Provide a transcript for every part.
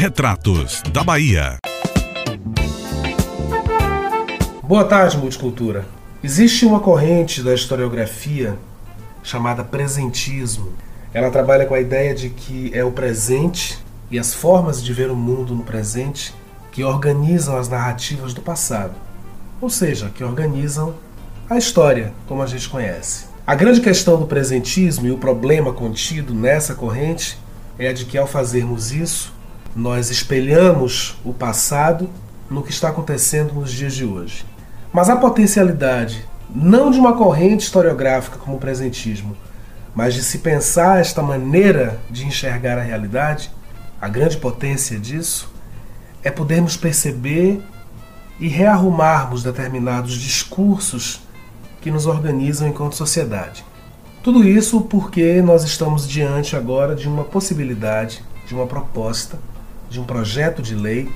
Retratos da Bahia. Boa tarde, multicultura. Existe uma corrente da historiografia chamada presentismo. Ela trabalha com a ideia de que é o presente e as formas de ver o mundo no presente que organizam as narrativas do passado, ou seja, que organizam a história como a gente conhece. A grande questão do presentismo e o problema contido nessa corrente é a de que, ao fazermos isso, nós espelhamos o passado no que está acontecendo nos dias de hoje. Mas a potencialidade, não de uma corrente historiográfica como o presentismo, mas de se pensar esta maneira de enxergar a realidade, a grande potência disso é podermos perceber e rearrumarmos determinados discursos que nos organizam enquanto sociedade. Tudo isso porque nós estamos diante agora de uma possibilidade, de uma proposta, de um projeto de lei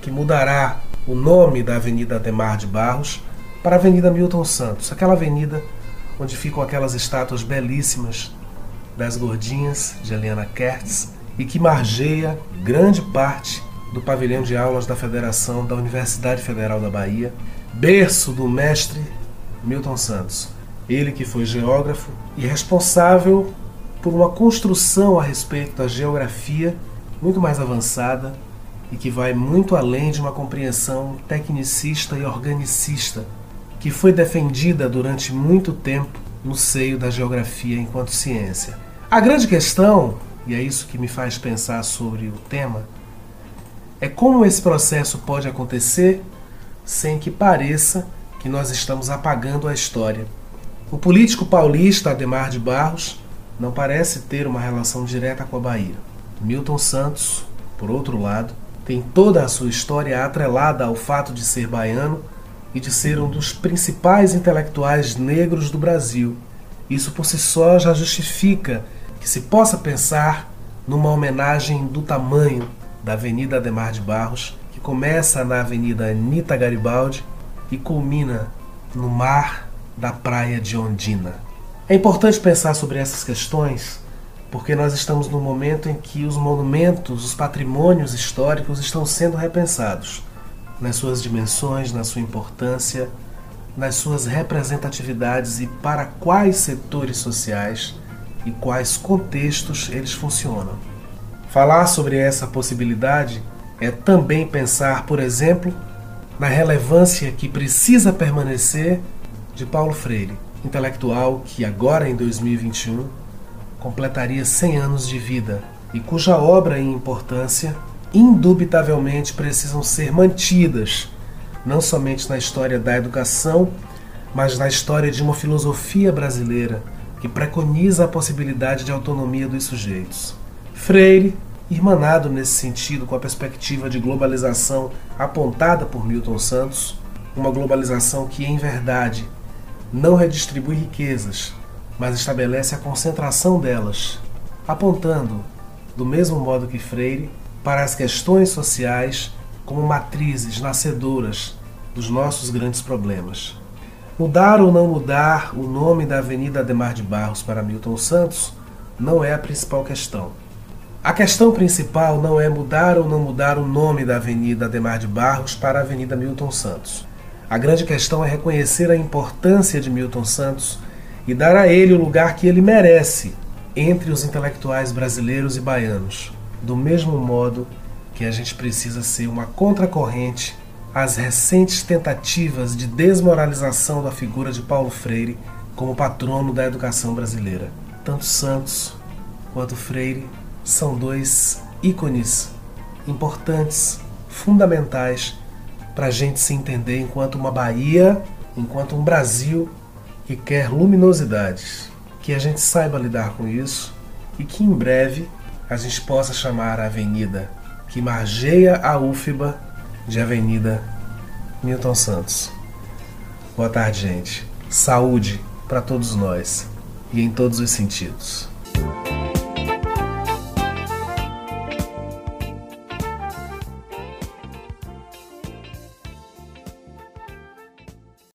que mudará o nome da Avenida Ademar de Barros para a Avenida Milton Santos, aquela avenida onde ficam aquelas estátuas belíssimas das gordinhas de Eliana Kertz e que margeia grande parte do pavilhão de aulas da Federação da Universidade Federal da Bahia, berço do mestre Milton Santos. Ele que foi geógrafo e responsável por uma construção a respeito da geografia muito mais avançada e que vai muito além de uma compreensão tecnicista e organicista que foi defendida durante muito tempo no seio da geografia enquanto ciência. A grande questão, e é isso que me faz pensar sobre o tema, é como esse processo pode acontecer sem que pareça que nós estamos apagando a história. O político paulista Ademar de Barros não parece ter uma relação direta com a Bahia. Milton Santos, por outro lado, tem toda a sua história atrelada ao fato de ser baiano e de ser um dos principais intelectuais negros do Brasil. Isso por si só já justifica que se possa pensar numa homenagem do tamanho da Avenida Ademar de Barros, que começa na Avenida Anita Garibaldi e culmina no mar da praia de Ondina. É importante pensar sobre essas questões porque nós estamos num momento em que os monumentos, os patrimônios históricos estão sendo repensados nas suas dimensões, na sua importância, nas suas representatividades e para quais setores sociais e quais contextos eles funcionam. Falar sobre essa possibilidade é também pensar, por exemplo, na relevância que precisa permanecer de Paulo Freire, intelectual que agora em 2021 completaria 100 anos de vida e cuja obra e importância indubitavelmente precisam ser mantidas, não somente na história da educação, mas na história de uma filosofia brasileira que preconiza a possibilidade de autonomia dos sujeitos. Freire irmanado nesse sentido com a perspectiva de globalização apontada por Milton Santos, uma globalização que, em verdade, não redistribui riquezas, mas estabelece a concentração delas, apontando, do mesmo modo que Freire, para as questões sociais como matrizes nascedoras dos nossos grandes problemas. Mudar ou não mudar o nome da Avenida Ademar de Barros para Milton Santos não é a principal questão. A questão principal não é mudar ou não mudar o nome da Avenida Ademar de Barros para a Avenida Milton Santos. A grande questão é reconhecer a importância de Milton Santos e dar a ele o lugar que ele merece entre os intelectuais brasileiros e baianos, do mesmo modo que a gente precisa ser uma contracorrente às recentes tentativas de desmoralização da figura de Paulo Freire como patrono da educação brasileira. Tanto Santos quanto Freire são dois ícones importantes, fundamentais para a gente se entender enquanto uma Bahia, enquanto um Brasil que quer luminosidades. Que a gente saiba lidar com isso e que em breve a gente possa chamar a avenida que margeia a UFBA de Avenida Milton Santos. Boa tarde, gente. Saúde para todos nós e em todos os sentidos.